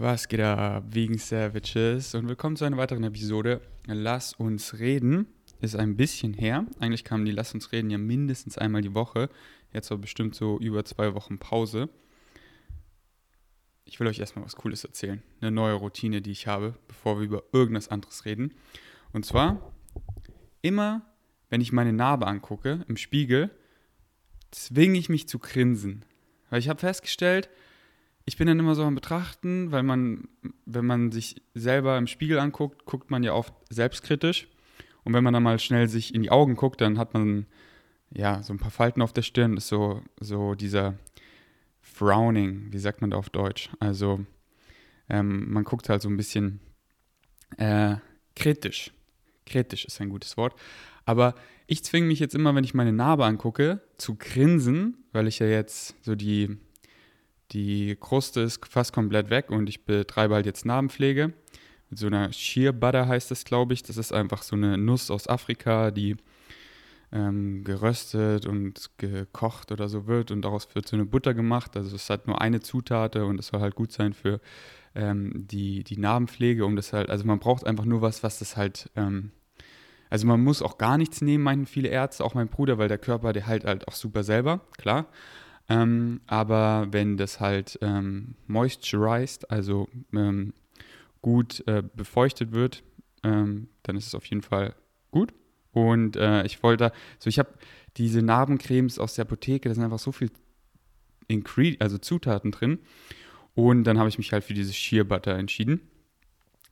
Was geht ab, wegen Savages? Und willkommen zu einer weiteren Episode. Lass uns reden. Ist ein bisschen her. Eigentlich kamen die Lass uns reden ja mindestens einmal die Woche. Jetzt war bestimmt so über zwei Wochen Pause. Ich will euch erstmal was Cooles erzählen. Eine neue Routine, die ich habe, bevor wir über irgendwas anderes reden. Und zwar, immer wenn ich meine Narbe angucke im Spiegel, zwinge ich mich zu grinsen. Weil ich habe festgestellt, ich bin dann immer so am Betrachten, weil man, wenn man sich selber im Spiegel anguckt, guckt man ja oft selbstkritisch. Und wenn man dann mal schnell sich in die Augen guckt, dann hat man ja so ein paar Falten auf der Stirn. Das ist so, so dieser Frowning, wie sagt man da auf Deutsch? Also ähm, man guckt halt so ein bisschen äh, kritisch. Kritisch ist ein gutes Wort. Aber ich zwinge mich jetzt immer, wenn ich meine Narbe angucke, zu grinsen, weil ich ja jetzt so die die Kruste ist fast komplett weg und ich betreibe halt jetzt Narbenpflege. Mit so einer Sheer Butter heißt das, glaube ich. Das ist einfach so eine Nuss aus Afrika, die ähm, geröstet und gekocht oder so wird und daraus wird so eine Butter gemacht. Also es hat nur eine Zutat und es soll halt gut sein für ähm, die, die Narbenpflege, um das halt, also man braucht einfach nur was, was das halt, ähm, also man muss auch gar nichts nehmen, meinen viele Ärzte, auch mein Bruder, weil der Körper, der heilt halt auch super selber, klar. Ähm, aber wenn das halt ähm, moisturized, also ähm, gut äh, befeuchtet wird, ähm, dann ist es auf jeden Fall gut. Und äh, ich wollte, so ich habe diese Narbencremes aus der Apotheke, da sind einfach so viel Ingre also Zutaten drin. Und dann habe ich mich halt für dieses Sheer Butter entschieden,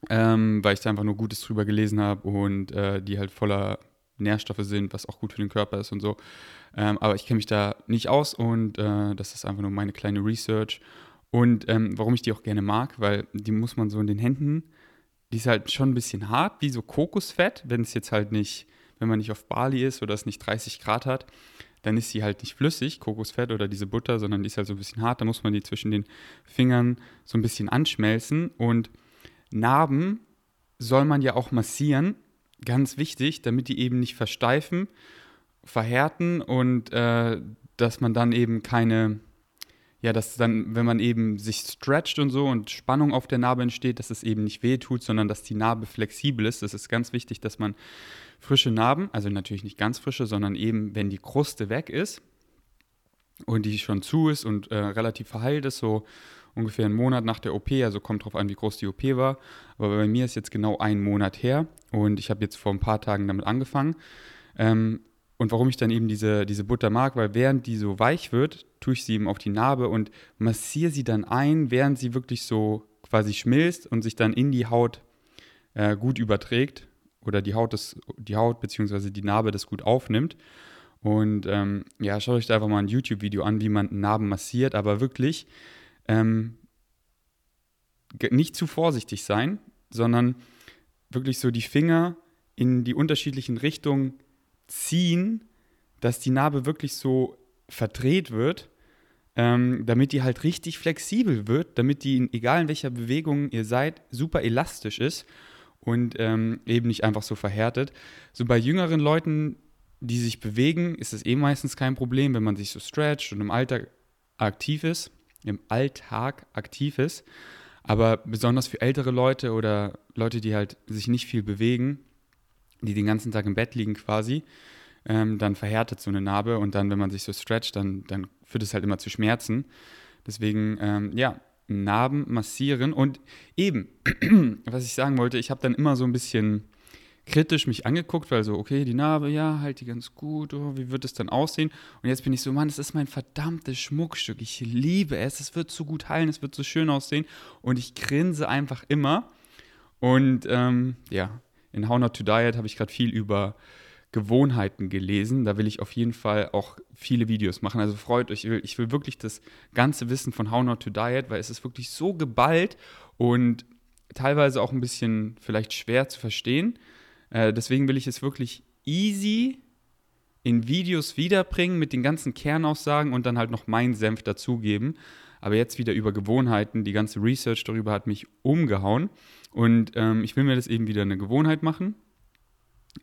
ähm, weil ich da einfach nur Gutes drüber gelesen habe und äh, die halt voller Nährstoffe sind, was auch gut für den Körper ist und so. Ähm, aber ich kenne mich da nicht aus und äh, das ist einfach nur meine kleine Research. Und ähm, warum ich die auch gerne mag, weil die muss man so in den Händen, die ist halt schon ein bisschen hart, wie so Kokosfett, wenn es jetzt halt nicht, wenn man nicht auf Bali ist oder es nicht 30 Grad hat, dann ist sie halt nicht flüssig, Kokosfett oder diese Butter, sondern die ist halt so ein bisschen hart. Da muss man die zwischen den Fingern so ein bisschen anschmelzen. Und Narben soll man ja auch massieren ganz wichtig, damit die eben nicht versteifen, verhärten und äh, dass man dann eben keine, ja, dass dann, wenn man eben sich stretcht und so und Spannung auf der Narbe entsteht, dass es eben nicht weh tut, sondern dass die Narbe flexibel ist. Das ist ganz wichtig, dass man frische Narben, also natürlich nicht ganz frische, sondern eben, wenn die Kruste weg ist und die schon zu ist und äh, relativ verheilt ist, so ungefähr einen Monat nach der OP, also kommt drauf an, wie groß die OP war. Aber bei mir ist jetzt genau ein Monat her und ich habe jetzt vor ein paar Tagen damit angefangen. Ähm, und warum ich dann eben diese, diese Butter mag, weil während die so weich wird, tue ich sie eben auf die Narbe und massiere sie dann ein, während sie wirklich so quasi schmilzt und sich dann in die Haut äh, gut überträgt oder die Haut, das, die Haut bzw. die Narbe das gut aufnimmt. Und ähm, ja, schaut euch da einfach mal ein YouTube-Video an, wie man Narben massiert, aber wirklich ähm, nicht zu vorsichtig sein, sondern wirklich so die Finger in die unterschiedlichen Richtungen ziehen, dass die Narbe wirklich so verdreht wird, ähm, damit die halt richtig flexibel wird, damit die, in, egal in welcher Bewegung ihr seid, super elastisch ist und ähm, eben nicht einfach so verhärtet. So bei jüngeren Leuten, die sich bewegen, ist es eh meistens kein Problem, wenn man sich so stretcht und im Alter aktiv ist im Alltag aktiv ist. Aber besonders für ältere Leute oder Leute, die halt sich nicht viel bewegen, die den ganzen Tag im Bett liegen quasi, ähm, dann verhärtet so eine Narbe und dann, wenn man sich so stretcht, dann, dann führt es halt immer zu Schmerzen. Deswegen, ähm, ja, Narben massieren und eben, was ich sagen wollte, ich habe dann immer so ein bisschen kritisch mich angeguckt, weil so, okay, die Narbe, ja, halt die ganz gut, oh, wie wird es dann aussehen? Und jetzt bin ich so, Mann, es ist mein verdammtes Schmuckstück, ich liebe es, es wird so gut heilen, es wird so schön aussehen und ich grinse einfach immer. Und ähm, ja, in How Not to Diet habe ich gerade viel über Gewohnheiten gelesen. Da will ich auf jeden Fall auch viele Videos machen. Also freut euch, ich will, ich will wirklich das ganze Wissen von How Not to Diet, weil es ist wirklich so geballt und teilweise auch ein bisschen vielleicht schwer zu verstehen. Äh, deswegen will ich es wirklich easy in Videos wiederbringen mit den ganzen Kernaussagen und dann halt noch meinen Senf dazugeben. Aber jetzt wieder über Gewohnheiten. Die ganze Research darüber hat mich umgehauen. Und ähm, ich will mir das eben wieder eine Gewohnheit machen.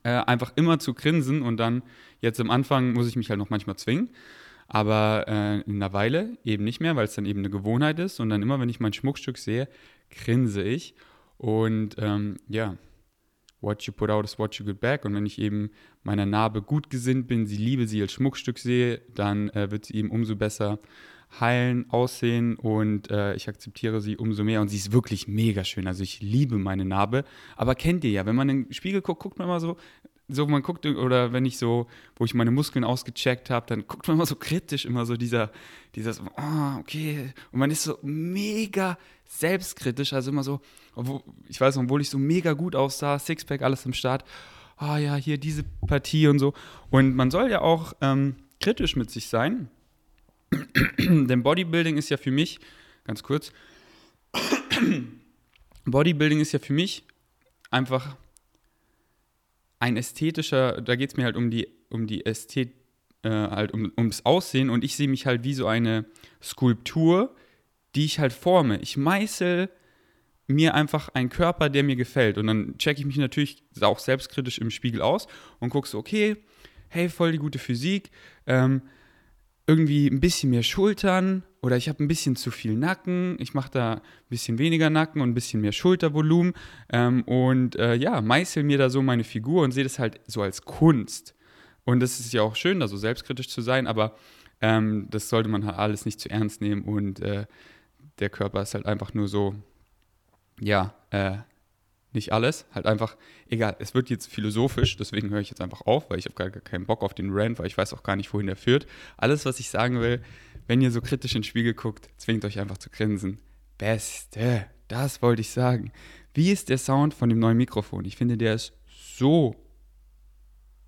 Äh, einfach immer zu grinsen und dann, jetzt am Anfang muss ich mich halt noch manchmal zwingen. Aber äh, in einer Weile eben nicht mehr, weil es dann eben eine Gewohnheit ist. Und dann immer, wenn ich mein Schmuckstück sehe, grinse ich. Und ähm, ja, what you put out is what you get back. Und wenn ich eben meiner Narbe gut gesinnt bin, sie liebe, sie als Schmuckstück sehe, dann äh, wird sie eben umso besser heilen, aussehen und äh, ich akzeptiere sie umso mehr. Und sie ist wirklich mega schön. Also ich liebe meine Narbe. Aber kennt ihr ja, wenn man in den Spiegel guckt, guckt man immer so, so man guckt, oder wenn ich so, wo ich meine Muskeln ausgecheckt habe, dann guckt man immer so kritisch, immer so dieser, ah, oh, okay. Und man ist so mega selbstkritisch, also immer so, obwohl, ich weiß obwohl ich so mega gut aussah, Sixpack, alles im Start, ah oh, ja, hier diese Partie und so. Und man soll ja auch ähm, kritisch mit sich sein. Denn Bodybuilding ist ja für mich, ganz kurz, Bodybuilding ist ja für mich einfach ein ästhetischer, da geht es mir halt um die, um die Ästhet, äh, halt um, ums Aussehen und ich sehe mich halt wie so eine Skulptur, die ich halt forme. Ich meißel mir einfach einen Körper, der mir gefällt. Und dann checke ich mich natürlich auch selbstkritisch im Spiegel aus und gucke so, okay, hey, voll die gute Physik, ähm, irgendwie ein bisschen mehr Schultern oder ich habe ein bisschen zu viel Nacken. Ich mache da ein bisschen weniger Nacken und ein bisschen mehr Schultervolumen ähm, und äh, ja, meißel mir da so meine Figur und sehe das halt so als Kunst. Und das ist ja auch schön, da so selbstkritisch zu sein, aber ähm, das sollte man halt alles nicht zu ernst nehmen und äh, der Körper ist halt einfach nur so, ja, äh, nicht alles, halt einfach, egal, es wird jetzt philosophisch, deswegen höre ich jetzt einfach auf, weil ich habe gar, keinen Bock auf den Rant, weil ich weiß auch gar nicht, wohin der führt. Alles, was ich sagen will, wenn ihr so kritisch in den Spiegel guckt, zwingt euch einfach zu grinsen. Beste, das wollte ich sagen. Wie ist der Sound von dem neuen Mikrofon? Ich finde, der ist so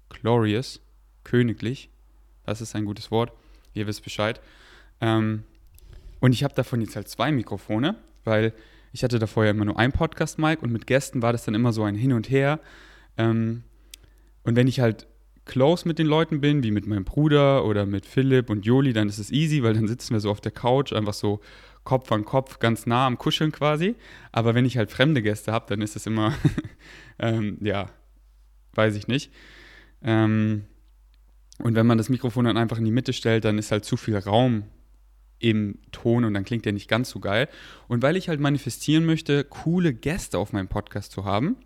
glorious, königlich. Das ist ein gutes Wort. Ihr wisst Bescheid. Ähm, und ich habe davon jetzt halt zwei Mikrofone, weil ich hatte da vorher immer nur ein Podcast-Mic und mit Gästen war das dann immer so ein Hin und Her. Ähm, und wenn ich halt close mit den Leuten bin, wie mit meinem Bruder oder mit Philipp und Joli, dann ist es easy, weil dann sitzen wir so auf der Couch, einfach so Kopf an Kopf, ganz nah am Kuscheln quasi. Aber wenn ich halt fremde Gäste habe, dann ist es immer, ähm, ja, weiß ich nicht. Ähm, und wenn man das Mikrofon dann einfach in die Mitte stellt, dann ist halt zu viel Raum im Ton und dann klingt der nicht ganz so geil. Und weil ich halt manifestieren möchte, coole Gäste auf meinem Podcast zu haben,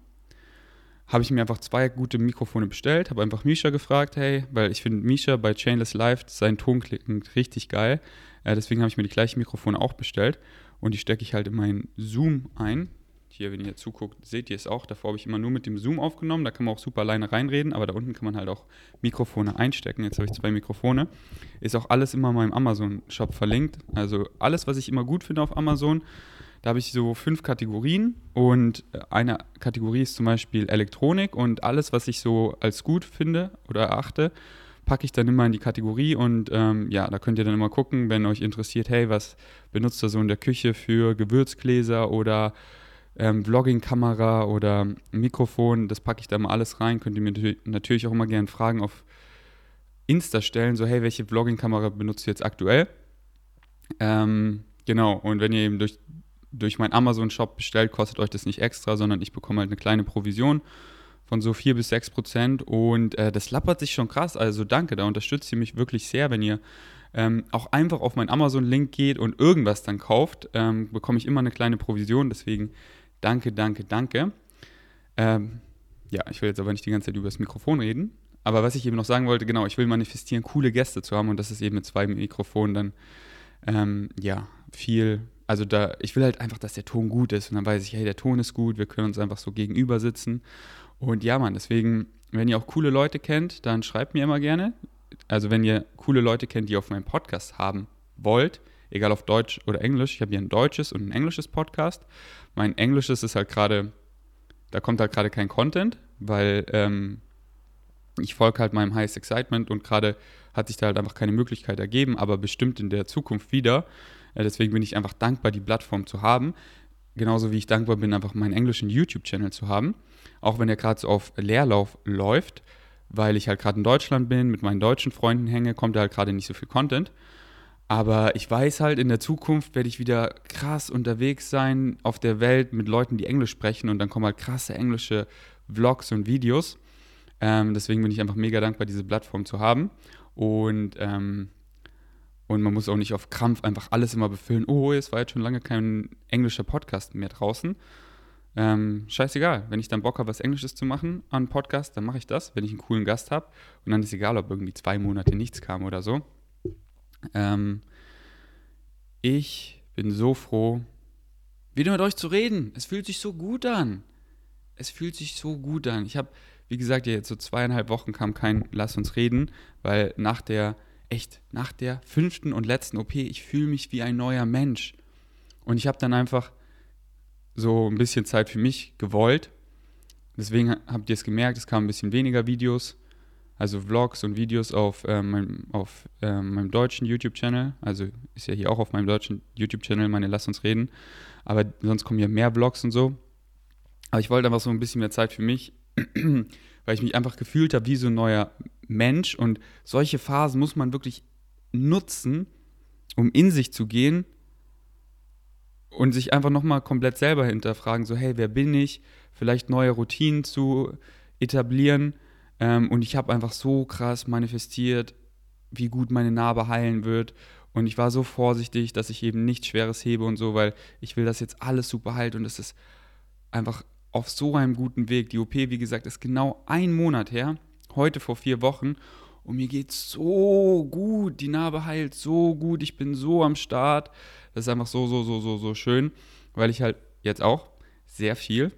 habe ich mir einfach zwei gute Mikrofone bestellt, habe einfach Misha gefragt, hey, weil ich finde Misha bei Chainless Live, sein Ton klingt richtig geil. Äh, deswegen habe ich mir die gleichen Mikrofone auch bestellt und die stecke ich halt in meinen Zoom ein. Hier, wenn ihr zuguckt, seht ihr es auch. Davor habe ich immer nur mit dem Zoom aufgenommen. Da kann man auch super alleine reinreden, aber da unten kann man halt auch Mikrofone einstecken. Jetzt habe ich zwei Mikrofone. Ist auch alles immer in meinem Amazon-Shop verlinkt. Also alles, was ich immer gut finde auf Amazon. Da habe ich so fünf Kategorien und eine Kategorie ist zum Beispiel Elektronik und alles, was ich so als gut finde oder erachte, packe ich dann immer in die Kategorie und ähm, ja, da könnt ihr dann immer gucken, wenn euch interessiert, hey, was benutzt ihr so in der Küche für Gewürzgläser oder ähm, Vlogging-Kamera oder Mikrofon, das packe ich da mal alles rein. Könnt ihr mir natürlich auch immer gerne Fragen auf Insta stellen, so hey, welche Vlogging-Kamera benutzt ihr jetzt aktuell? Ähm, genau, und wenn ihr eben durch, durch meinen Amazon-Shop bestellt, kostet euch das nicht extra, sondern ich bekomme halt eine kleine Provision von so 4 bis 6 Prozent und äh, das lappert sich schon krass, also danke, da unterstützt ihr mich wirklich sehr, wenn ihr ähm, auch einfach auf meinen Amazon-Link geht und irgendwas dann kauft, ähm, bekomme ich immer eine kleine Provision, deswegen Danke, danke, danke. Ähm, ja, ich will jetzt aber nicht die ganze Zeit über das Mikrofon reden. Aber was ich eben noch sagen wollte, genau, ich will manifestieren, coole Gäste zu haben und das ist eben mit zwei Mikrofonen dann, ähm, ja, viel. Also da, ich will halt einfach, dass der Ton gut ist und dann weiß ich, hey, der Ton ist gut, wir können uns einfach so gegenüber sitzen. Und ja, Mann, deswegen, wenn ihr auch coole Leute kennt, dann schreibt mir immer gerne. Also wenn ihr coole Leute kennt, die auf meinem Podcast haben wollt, egal auf Deutsch oder Englisch. Ich habe hier ein deutsches und ein englisches Podcast. Mein englisches ist halt gerade, da kommt halt gerade kein Content, weil ähm, ich folge halt meinem Highest Excitement und gerade hat sich da halt einfach keine Möglichkeit ergeben, aber bestimmt in der Zukunft wieder. Äh, deswegen bin ich einfach dankbar, die Plattform zu haben. Genauso wie ich dankbar bin, einfach meinen englischen YouTube-Channel zu haben. Auch wenn er gerade so auf Leerlauf läuft, weil ich halt gerade in Deutschland bin, mit meinen deutschen Freunden hänge, kommt da halt gerade nicht so viel Content. Aber ich weiß halt, in der Zukunft werde ich wieder krass unterwegs sein auf der Welt mit Leuten, die Englisch sprechen und dann kommen halt krasse englische Vlogs und Videos. Ähm, deswegen bin ich einfach mega dankbar, diese Plattform zu haben. Und ähm, Und man muss auch nicht auf Krampf einfach alles immer befüllen. Oh, es war jetzt schon lange kein englischer Podcast mehr draußen. Ähm, scheißegal, wenn ich dann Bock habe, was Englisches zu machen an Podcast, dann mache ich das, wenn ich einen coolen Gast habe. Und dann ist egal, ob irgendwie zwei Monate nichts kam oder so. Ähm, ich bin so froh, wieder mit euch zu reden. Es fühlt sich so gut an. Es fühlt sich so gut an. Ich habe, wie gesagt, jetzt so zweieinhalb Wochen kam kein Lass uns reden, weil nach der, echt, nach der fünften und letzten OP, ich fühle mich wie ein neuer Mensch. Und ich habe dann einfach so ein bisschen Zeit für mich gewollt. Deswegen habt ihr es gemerkt, es kamen ein bisschen weniger Videos, also Vlogs und Videos auf, äh, meinem, auf äh, meinem deutschen YouTube-Channel. Also ist ja hier auch auf meinem deutschen YouTube-Channel meine Lass uns reden. Aber sonst kommen ja mehr Vlogs und so. Aber ich wollte einfach so ein bisschen mehr Zeit für mich, weil ich mich einfach gefühlt habe wie so ein neuer Mensch. Und solche Phasen muss man wirklich nutzen, um in sich zu gehen und sich einfach nochmal komplett selber hinterfragen, so hey, wer bin ich? Vielleicht neue Routinen zu etablieren. Ähm, und ich habe einfach so krass manifestiert, wie gut meine Narbe heilen wird. Und ich war so vorsichtig, dass ich eben nichts Schweres hebe und so, weil ich will, dass jetzt alles super heilt und es ist einfach auf so einem guten Weg. Die OP, wie gesagt, ist genau ein Monat her, heute vor vier Wochen. Und mir geht so gut, die Narbe heilt so gut, ich bin so am Start. Das ist einfach so, so, so, so, so schön, weil ich halt jetzt auch sehr viel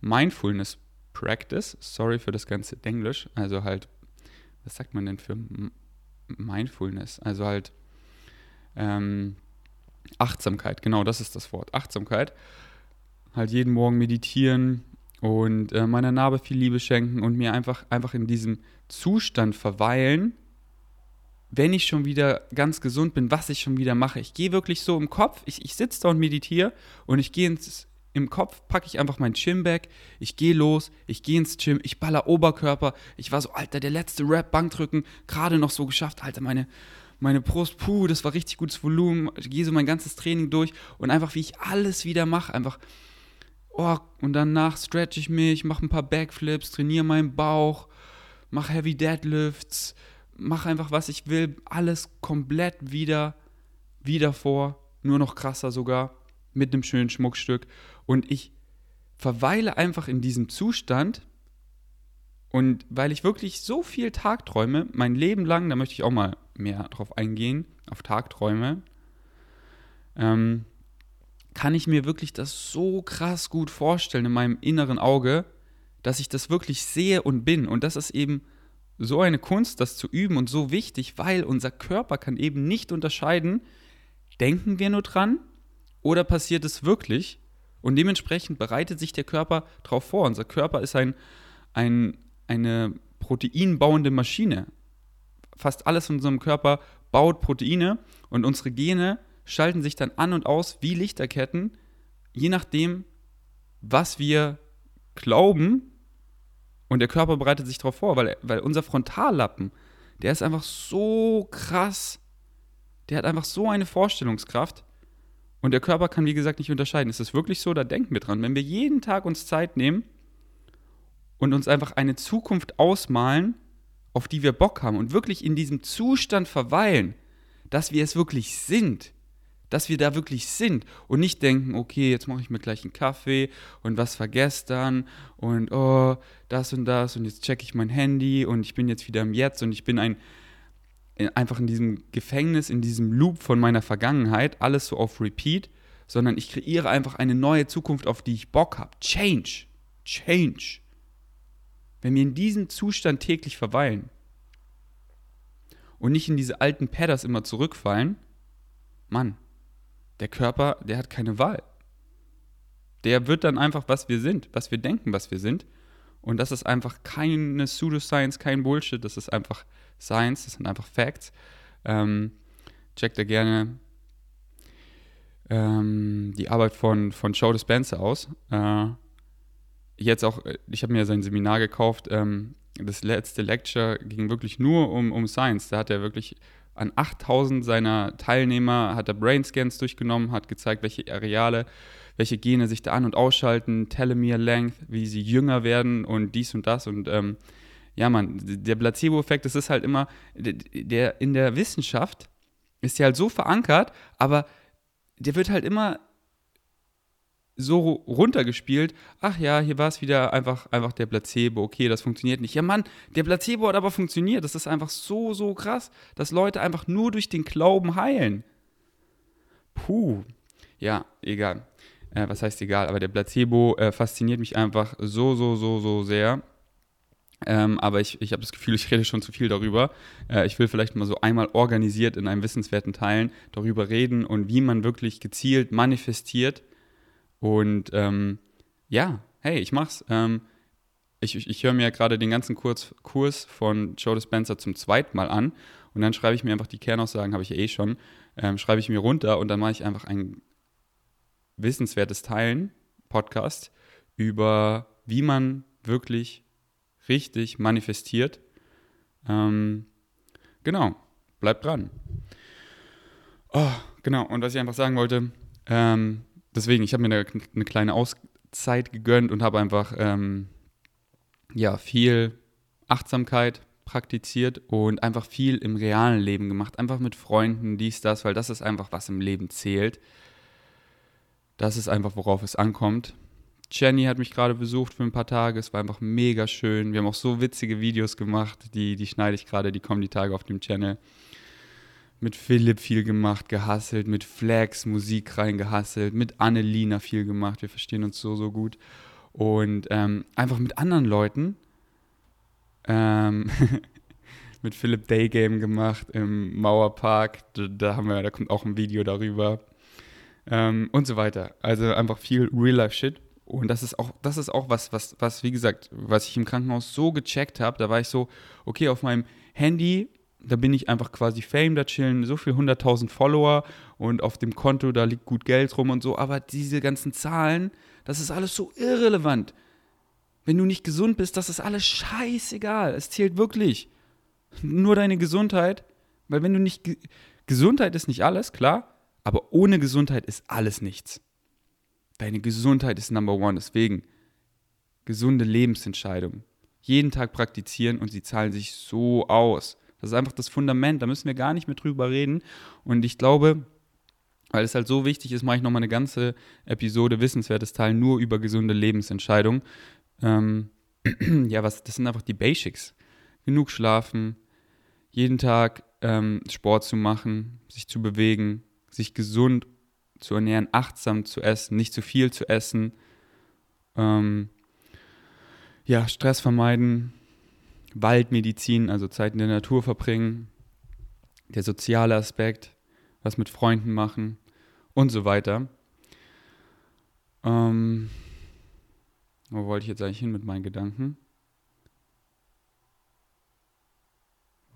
Mindfulness Practice, sorry für das ganze Englisch, also halt, was sagt man denn für Mindfulness? Also halt ähm, Achtsamkeit, genau das ist das Wort, Achtsamkeit. Halt jeden Morgen meditieren und äh, meiner Narbe viel Liebe schenken und mir einfach, einfach in diesem Zustand verweilen, wenn ich schon wieder ganz gesund bin, was ich schon wieder mache. Ich gehe wirklich so im Kopf, ich, ich sitze da und meditiere und ich gehe ins, im Kopf, packe ich einfach mein Gym-Bag, ich gehe los, ich gehe ins Gym, ich baller Oberkörper. Ich war so, Alter, der letzte Rap, Bankdrücken, gerade noch so geschafft, Alter, meine, meine Brust, puh, das war richtig gutes Volumen. Ich gehe so mein ganzes Training durch und einfach, wie ich alles wieder mache, einfach, oh, und danach stretch ich mich, mache ein paar Backflips, trainiere meinen Bauch, mache Heavy Deadlifts, mache einfach, was ich will, alles komplett wieder, wieder vor, nur noch krasser sogar, mit einem schönen Schmuckstück. Und ich verweile einfach in diesem Zustand. Und weil ich wirklich so viel Tagträume, mein Leben lang, da möchte ich auch mal mehr drauf eingehen, auf Tagträume, ähm, kann ich mir wirklich das so krass gut vorstellen in meinem inneren Auge, dass ich das wirklich sehe und bin. Und das ist eben so eine Kunst, das zu üben und so wichtig, weil unser Körper kann eben nicht unterscheiden, denken wir nur dran oder passiert es wirklich? Und dementsprechend bereitet sich der Körper darauf vor. Unser Körper ist ein, ein, eine proteinbauende Maschine. Fast alles in unserem Körper baut Proteine und unsere Gene schalten sich dann an und aus wie Lichterketten, je nachdem, was wir glauben, und der Körper bereitet sich darauf vor, weil, weil unser Frontallappen, der ist einfach so krass. Der hat einfach so eine Vorstellungskraft. Und der Körper kann, wie gesagt, nicht unterscheiden. Ist es wirklich so? Da denken wir dran. Wenn wir jeden Tag uns Zeit nehmen und uns einfach eine Zukunft ausmalen, auf die wir Bock haben und wirklich in diesem Zustand verweilen, dass wir es wirklich sind, dass wir da wirklich sind und nicht denken, okay, jetzt mache ich mir gleich einen Kaffee und was war gestern und oh, das und das und jetzt checke ich mein Handy und ich bin jetzt wieder im Jetzt und ich bin ein einfach in diesem Gefängnis, in diesem Loop von meiner Vergangenheit, alles so auf Repeat, sondern ich kreiere einfach eine neue Zukunft, auf die ich Bock habe. Change. Change. Wenn wir in diesem Zustand täglich verweilen und nicht in diese alten Padders immer zurückfallen, Mann, der Körper, der hat keine Wahl. Der wird dann einfach, was wir sind, was wir denken, was wir sind. Und das ist einfach keine Pseudoscience, kein Bullshit, das ist einfach Science, das sind einfach Facts. Ähm, checkt da gerne ähm, die Arbeit von, von Joe Dispenza aus. Äh, jetzt auch, ich habe mir sein Seminar gekauft. Ähm, das letzte Lecture ging wirklich nur um, um Science. Da hat er wirklich an 8000 seiner Teilnehmer hat er Brainscans durchgenommen, hat gezeigt, welche Areale, welche Gene sich da an- und ausschalten, Telomere Length, wie sie jünger werden und dies und das. Und ähm, ja, man, der Placebo-Effekt, das ist halt immer, der in der Wissenschaft ist ja halt so verankert, aber der wird halt immer so runtergespielt, ach ja, hier war es wieder einfach, einfach der Placebo, okay, das funktioniert nicht. Ja, Mann, der Placebo hat aber funktioniert. Das ist einfach so, so krass, dass Leute einfach nur durch den Glauben heilen. Puh. Ja, egal. Äh, was heißt egal? Aber der Placebo äh, fasziniert mich einfach so, so, so, so sehr. Ähm, aber ich, ich habe das Gefühl, ich rede schon zu viel darüber. Äh, ich will vielleicht mal so einmal organisiert in einem wissenswerten Teilen darüber reden und wie man wirklich gezielt manifestiert und ähm, ja, hey, ich mach's. Ähm, ich, ich, ich höre mir gerade den ganzen Kurs, Kurs von Joe Dispenza zum zweiten Mal an und dann schreibe ich mir einfach die Kernaussagen, habe ich ja eh schon, ähm, schreibe ich mir runter und dann mache ich einfach ein wissenswertes Teilen, Podcast, über wie man wirklich richtig manifestiert. Ähm, genau, bleibt dran. Oh, genau, und was ich einfach sagen wollte, ähm, deswegen, ich habe mir eine, eine, kleine Auszeit gegönnt und habe einfach ähm, ja, viel Achtsamkeit praktiziert und einfach viel im realen Leben gemacht. Einfach mit Freunden, dies, das, weil das ist einfach, was im Leben zählt. Das ist einfach, worauf es ankommt. Jenny hat mich gerade besucht für ein paar Tage. Es war einfach mega schön. Wir haben auch so witzige Videos gemacht. Die, die schneide ich gerade, die kommen die Tage auf dem Channel mit Philipp viel gemacht, gehasselt, mit Flex Musik reingehasselt, mit Annelina viel gemacht. Wir verstehen uns so, so gut. Und ähm, einfach mit anderen Leuten. Ähm, mit Philipp Daygame gemacht im Mauerpark. Da, da, haben wir, da kommt auch ein Video darüber. Ähm, und so weiter. Also einfach viel Real-Life-Shit. Und das ist auch, das ist auch was, was, was, wie gesagt, was ich im Krankenhaus so gecheckt habe. Da war ich so, okay, auf meinem Handy da bin ich einfach quasi Fame, da chillen so viel 100.000 Follower und auf dem Konto, da liegt gut Geld rum und so, aber diese ganzen Zahlen, das ist alles so irrelevant. Wenn du nicht gesund bist, das ist alles scheißegal. Es zählt wirklich nur deine Gesundheit, weil wenn du nicht Gesundheit ist nicht alles, klar, aber ohne Gesundheit ist alles nichts. Deine Gesundheit ist Number One, deswegen gesunde Lebensentscheidungen. Jeden Tag praktizieren und sie zahlen sich so aus. Das ist einfach das Fundament, da müssen wir gar nicht mehr drüber reden. Und ich glaube, weil es halt so wichtig ist, mache ich nochmal eine ganze Episode Wissenswertes Teil nur über gesunde Lebensentscheidungen. Ähm, ja, was, das sind einfach die Basics. Genug schlafen, jeden Tag ähm, Sport zu machen, sich zu bewegen, sich gesund zu ernähren, achtsam zu essen, nicht zu viel zu essen. Ähm, ja, Stress vermeiden, Waldmedizin, also Zeit in der Natur verbringen, der soziale Aspekt, was mit Freunden machen und so weiter. Ähm, wo wollte ich jetzt eigentlich hin mit meinen Gedanken?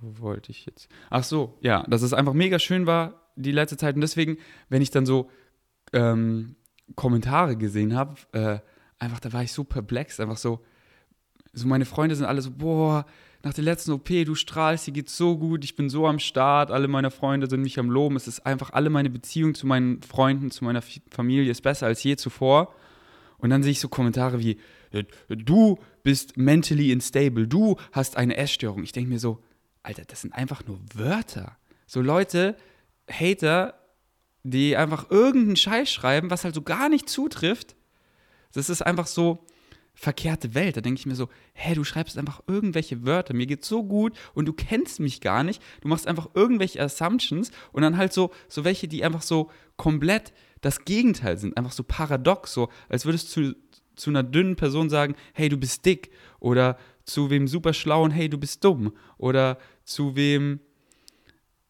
Wo wollte ich jetzt? Ach so, ja, dass es einfach mega schön war die letzte Zeit und deswegen, wenn ich dann so ähm, Kommentare gesehen habe, äh, einfach, da war ich so perplex, einfach so, so meine Freunde sind alle so, boah, nach der letzten OP, du strahlst, dir geht's so gut, ich bin so am Start, alle meine Freunde sind mich am Loben, es ist einfach, alle meine Beziehung zu meinen Freunden, zu meiner Familie ist besser als je zuvor. Und dann sehe ich so Kommentare wie, du bist mentally unstable, du hast eine Essstörung. Ich denke mir so, Alter, das sind einfach nur Wörter. So Leute, Hater, die einfach irgendeinen Scheiß schreiben, was halt so gar nicht zutrifft. Das ist einfach so, verkehrte Welt. Da denke ich mir so, hä, du schreibst einfach irgendwelche Wörter, mir geht's so gut und du kennst mich gar nicht. Du machst einfach irgendwelche Assumptions und dann halt so, so welche, die einfach so komplett das Gegenteil sind, einfach so paradox, so als würdest du zu, zu einer dünnen Person sagen, hey, du bist dick oder zu wem super schlauen, hey, du bist dumm oder zu wem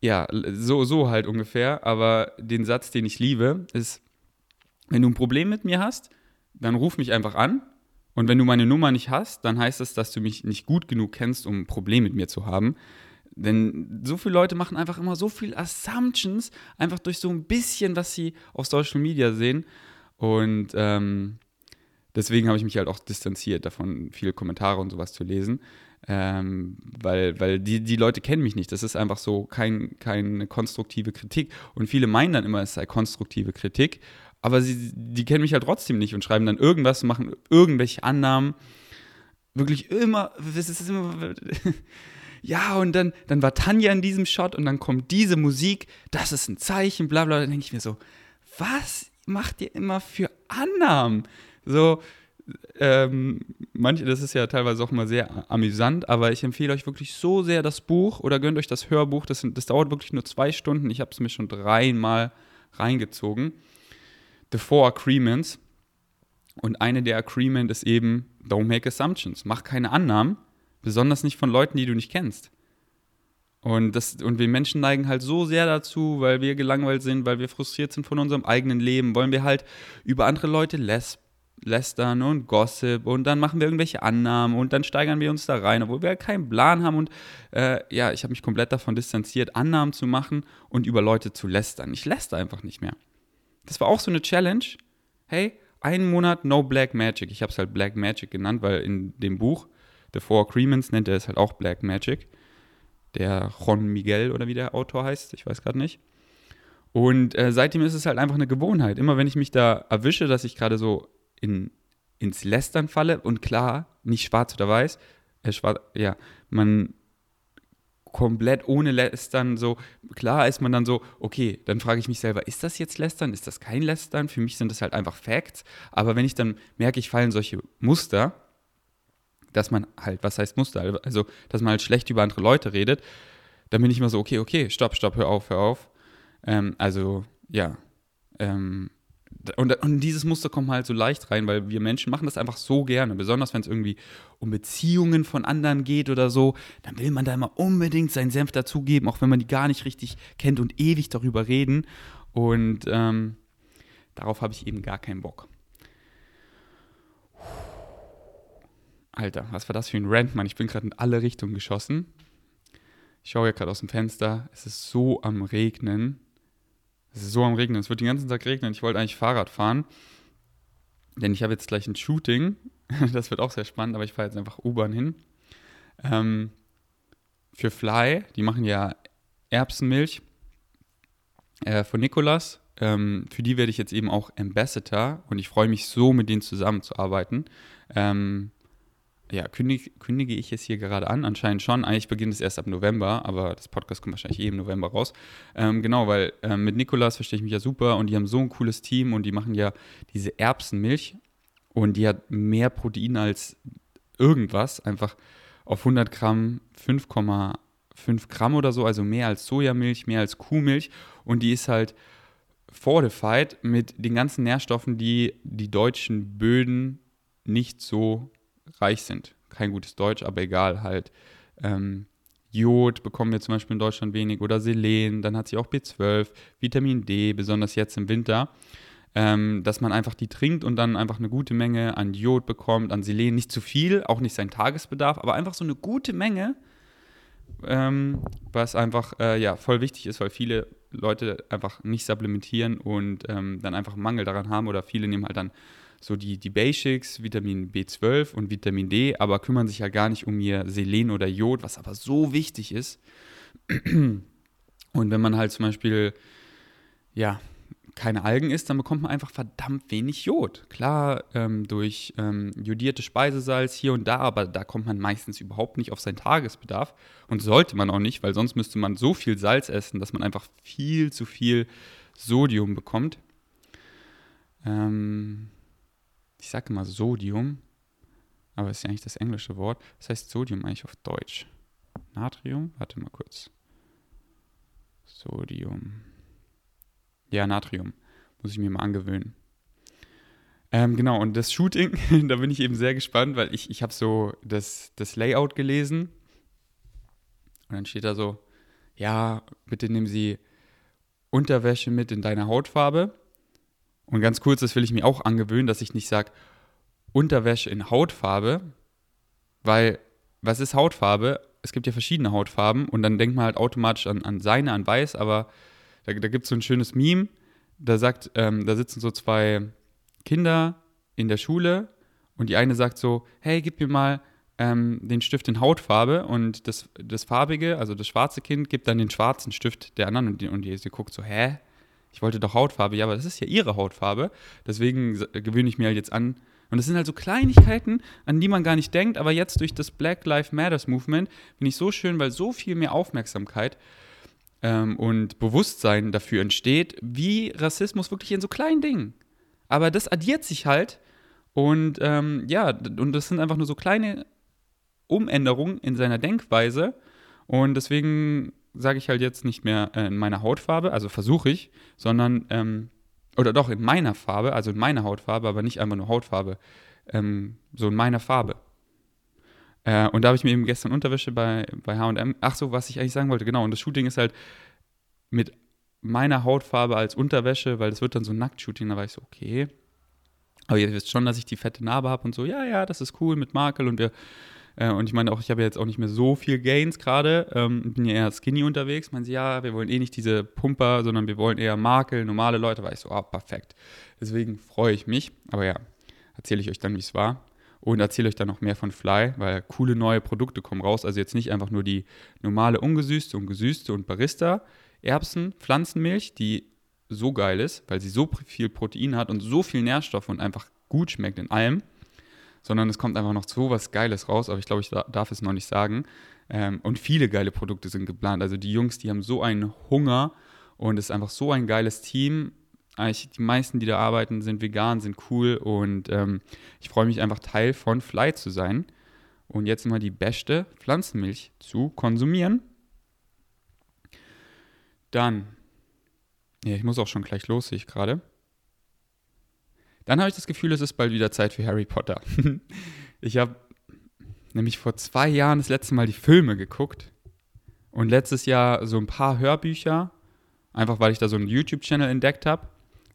ja, so, so halt ungefähr. Aber den Satz, den ich liebe, ist, wenn du ein Problem mit mir hast, dann ruf mich einfach an und wenn du meine Nummer nicht hast, dann heißt das, dass du mich nicht gut genug kennst, um ein Problem mit mir zu haben. Denn so viele Leute machen einfach immer so viel Assumptions, einfach durch so ein bisschen, was sie auf Social Media sehen. Und ähm, deswegen habe ich mich halt auch distanziert davon, viele Kommentare und sowas zu lesen. Ähm, weil, weil die, die Leute kennen mich nicht. Das ist einfach so kein, keine konstruktive Kritik. Und viele meinen dann immer, es sei konstruktive Kritik aber sie, die kennen mich halt trotzdem nicht und schreiben dann irgendwas, machen irgendwelche Annahmen. Wirklich immer, es ist immer ja, und dann, dann war Tanja in diesem Shot und dann kommt diese Musik, das ist ein Zeichen, bla bla. Dann denke ich mir so, was macht ihr immer für Annahmen? So, ähm, manche, das ist ja teilweise auch mal sehr amüsant, aber ich empfehle euch wirklich so sehr das Buch oder gönnt euch das Hörbuch. Das, das dauert wirklich nur zwei Stunden. Ich habe es mir schon dreimal reingezogen. The Four Agreements. Und eine der Agreement ist eben, don't make assumptions. Mach keine Annahmen, besonders nicht von Leuten, die du nicht kennst. Und, das, und wir Menschen neigen halt so sehr dazu, weil wir gelangweilt sind, weil wir frustriert sind von unserem eigenen Leben, wollen wir halt über andere Leute lästern lästern und Gossip und dann machen wir irgendwelche Annahmen und dann steigern wir uns da rein, obwohl wir keinen Plan haben und äh, ja, ich habe mich komplett davon distanziert, Annahmen zu machen und über Leute zu lästern. Ich läster einfach nicht mehr. Das war auch so eine Challenge. Hey, einen Monat No Black Magic. Ich habe es halt Black Magic genannt, weil in dem Buch The Four Agreements nennt er es halt auch Black Magic. Der Juan Miguel oder wie der Autor heißt, ich weiß gerade nicht. Und äh, seitdem ist es halt einfach eine Gewohnheit. Immer wenn ich mich da erwische, dass ich gerade so in, ins Lästern falle und klar, nicht schwarz oder weiß, äh, schwarz, ja, man komplett ohne Lästern so, klar ist man dann so, okay, dann frage ich mich selber, ist das jetzt Lästern, ist das kein Lästern? Für mich sind das halt einfach Facts, aber wenn ich dann merke, ich fallen solche Muster, dass man halt, was heißt Muster, also dass man halt schlecht über andere Leute redet, dann bin ich immer so, okay, okay, stopp, stopp, hör auf, hör auf. Ähm, also, ja, ähm, und, und dieses Muster kommt halt so leicht rein, weil wir Menschen machen das einfach so gerne. Besonders wenn es irgendwie um Beziehungen von anderen geht oder so, dann will man da immer unbedingt seinen Senf dazugeben, auch wenn man die gar nicht richtig kennt und ewig darüber reden. Und ähm, darauf habe ich eben gar keinen Bock. Alter, was war das für ein Rant, Mann? Ich bin gerade in alle Richtungen geschossen. Ich schaue ja gerade aus dem Fenster. Es ist so am Regnen. Es ist so am Regnen. Es wird den ganzen Tag regnen. Ich wollte eigentlich Fahrrad fahren. Denn ich habe jetzt gleich ein Shooting. Das wird auch sehr spannend, aber ich fahre jetzt einfach U-Bahn hin. Ähm, für Fly, die machen ja Erbsenmilch äh, von Nikolas. Ähm, für die werde ich jetzt eben auch Ambassador und ich freue mich so, mit denen zusammenzuarbeiten. Ähm, ja, kündige, kündige ich es hier gerade an? Anscheinend schon. Eigentlich beginnt es erst ab November, aber das Podcast kommt wahrscheinlich eh im November raus. Ähm, genau, weil äh, mit Nikolas verstehe ich mich ja super und die haben so ein cooles Team und die machen ja diese Erbsenmilch und die hat mehr Protein als irgendwas. Einfach auf 100 Gramm 5,5 Gramm oder so, also mehr als Sojamilch, mehr als Kuhmilch und die ist halt fortified mit den ganzen Nährstoffen, die die deutschen Böden nicht so reich sind. Kein gutes Deutsch, aber egal, halt. Ähm, Jod bekommen wir zum Beispiel in Deutschland wenig oder Selen, dann hat sie auch B12, Vitamin D, besonders jetzt im Winter. Ähm, dass man einfach die trinkt und dann einfach eine gute Menge an Jod bekommt, an Selen, nicht zu viel, auch nicht sein Tagesbedarf, aber einfach so eine gute Menge, ähm, was einfach äh, ja, voll wichtig ist, weil viele Leute einfach nicht supplementieren und ähm, dann einfach Mangel daran haben oder viele nehmen halt dann so die, die Basics, Vitamin B12 und Vitamin D, aber kümmern sich ja gar nicht um ihr Selen oder Jod, was aber so wichtig ist. Und wenn man halt zum Beispiel, ja, keine Algen isst, dann bekommt man einfach verdammt wenig Jod. Klar, ähm, durch ähm, jodierte Speisesalz hier und da, aber da kommt man meistens überhaupt nicht auf seinen Tagesbedarf. Und sollte man auch nicht, weil sonst müsste man so viel Salz essen, dass man einfach viel zu viel Sodium bekommt. Ähm, ich sage immer Sodium, aber das ist ja eigentlich das englische Wort. Was heißt Sodium eigentlich auf Deutsch? Natrium? Warte mal kurz. Sodium. Ja, Natrium. Muss ich mir mal angewöhnen. Ähm, genau, und das Shooting, da bin ich eben sehr gespannt, weil ich, ich habe so das, das Layout gelesen. Und dann steht da so, ja, bitte nehmen Sie Unterwäsche mit in deiner Hautfarbe. Und ganz kurz, das will ich mir auch angewöhnen, dass ich nicht sage Unterwäsche in Hautfarbe, weil was ist Hautfarbe? Es gibt ja verschiedene Hautfarben und dann denkt man halt automatisch an, an seine, an weiß, aber da, da gibt es so ein schönes Meme, da sagt, ähm, da sitzen so zwei Kinder in der Schule und die eine sagt so, hey, gib mir mal ähm, den Stift in Hautfarbe und das, das farbige, also das schwarze Kind, gibt dann den schwarzen Stift der anderen und die, und die, die guckt so, hä? Ich wollte doch Hautfarbe, ja, aber das ist ja ihre Hautfarbe. Deswegen gewöhne ich mir halt jetzt an, Und das sind halt so Kleinigkeiten, an die man gar nicht denkt, aber jetzt durch das Black Lives Matters Movement finde ich so schön, weil so viel mehr Aufmerksamkeit ähm, und Bewusstsein dafür entsteht, wie Rassismus wirklich in so kleinen Dingen. Aber das addiert sich halt. Und ähm, ja, und das sind einfach nur so kleine Umänderungen in seiner Denkweise. Und deswegen sage ich halt jetzt nicht mehr äh, in meiner Hautfarbe, also versuche ich, sondern, ähm, oder doch in meiner Farbe, also in meiner Hautfarbe, aber nicht einfach nur Hautfarbe, ähm, so in meiner Farbe. Äh, und da habe ich mir eben gestern Unterwäsche bei, bei HM. Ach so, was ich eigentlich sagen wollte, genau. Und das Shooting ist halt mit meiner Hautfarbe als Unterwäsche, weil das wird dann so ein Nacktshooting. Da war ich so, okay. Aber ihr wisst schon, dass ich die fette Narbe habe und so, ja, ja, das ist cool mit Makel und wir. Äh, und ich meine auch, ich habe jetzt auch nicht mehr so viel Gains gerade. Ähm, bin ja eher skinny unterwegs. Meinen sie, ja, wir wollen eh nicht diese Pumper, sondern wir wollen eher Makel, normale Leute. War ich so, ah, perfekt. Deswegen freue ich mich. Aber ja, erzähle ich euch dann, wie es war und erzähle euch dann noch mehr von Fly, weil coole neue Produkte kommen raus. Also jetzt nicht einfach nur die normale ungesüßte und gesüßte und Barista Erbsen, Pflanzenmilch, die so geil ist, weil sie so viel Protein hat und so viel Nährstoffe und einfach gut schmeckt in allem, sondern es kommt einfach noch so was Geiles raus, aber ich glaube, ich darf es noch nicht sagen. Ähm, und viele geile Produkte sind geplant. Also die Jungs, die haben so einen Hunger und es ist einfach so ein geiles Team eigentlich die meisten, die da arbeiten, sind vegan, sind cool und ähm, ich freue mich einfach Teil von Fly zu sein und jetzt immer die beste Pflanzenmilch zu konsumieren. Dann, ja, ich muss auch schon gleich los, sehe ich gerade. Dann habe ich das Gefühl, es ist bald wieder Zeit für Harry Potter. ich habe nämlich vor zwei Jahren das letzte Mal die Filme geguckt und letztes Jahr so ein paar Hörbücher, einfach weil ich da so einen YouTube-Channel entdeckt habe.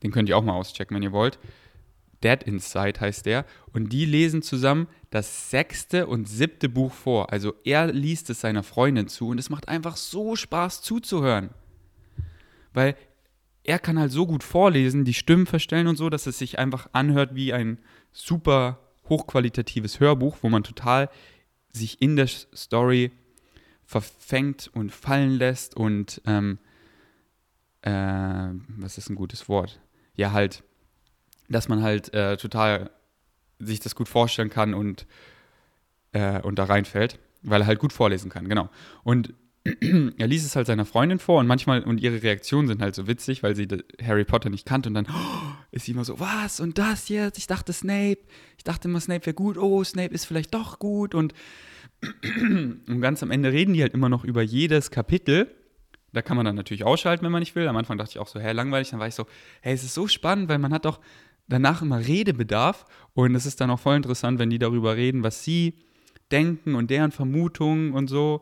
Den könnt ihr auch mal auschecken, wenn ihr wollt. Dead Inside heißt der. Und die lesen zusammen das sechste und siebte Buch vor. Also er liest es seiner Freundin zu und es macht einfach so Spaß zuzuhören. Weil er kann halt so gut vorlesen, die Stimmen verstellen und so, dass es sich einfach anhört wie ein super hochqualitatives Hörbuch, wo man total sich in der Story verfängt und fallen lässt und ähm, äh, was ist ein gutes Wort? ja halt, dass man halt äh, total sich das gut vorstellen kann und, äh, und da reinfällt, weil er halt gut vorlesen kann, genau. Und er liest es halt seiner Freundin vor und manchmal, und ihre Reaktionen sind halt so witzig, weil sie Harry Potter nicht kannte und dann oh, ist sie immer so, was und das jetzt? Ich dachte Snape, ich dachte immer Snape wäre gut, oh, Snape ist vielleicht doch gut und, und ganz am Ende reden die halt immer noch über jedes Kapitel da kann man dann natürlich ausschalten, wenn man nicht will. Am Anfang dachte ich auch so, hä, langweilig. Dann war ich so, hey, es ist so spannend, weil man hat doch danach immer Redebedarf. Und es ist dann auch voll interessant, wenn die darüber reden, was sie denken und deren Vermutungen und so.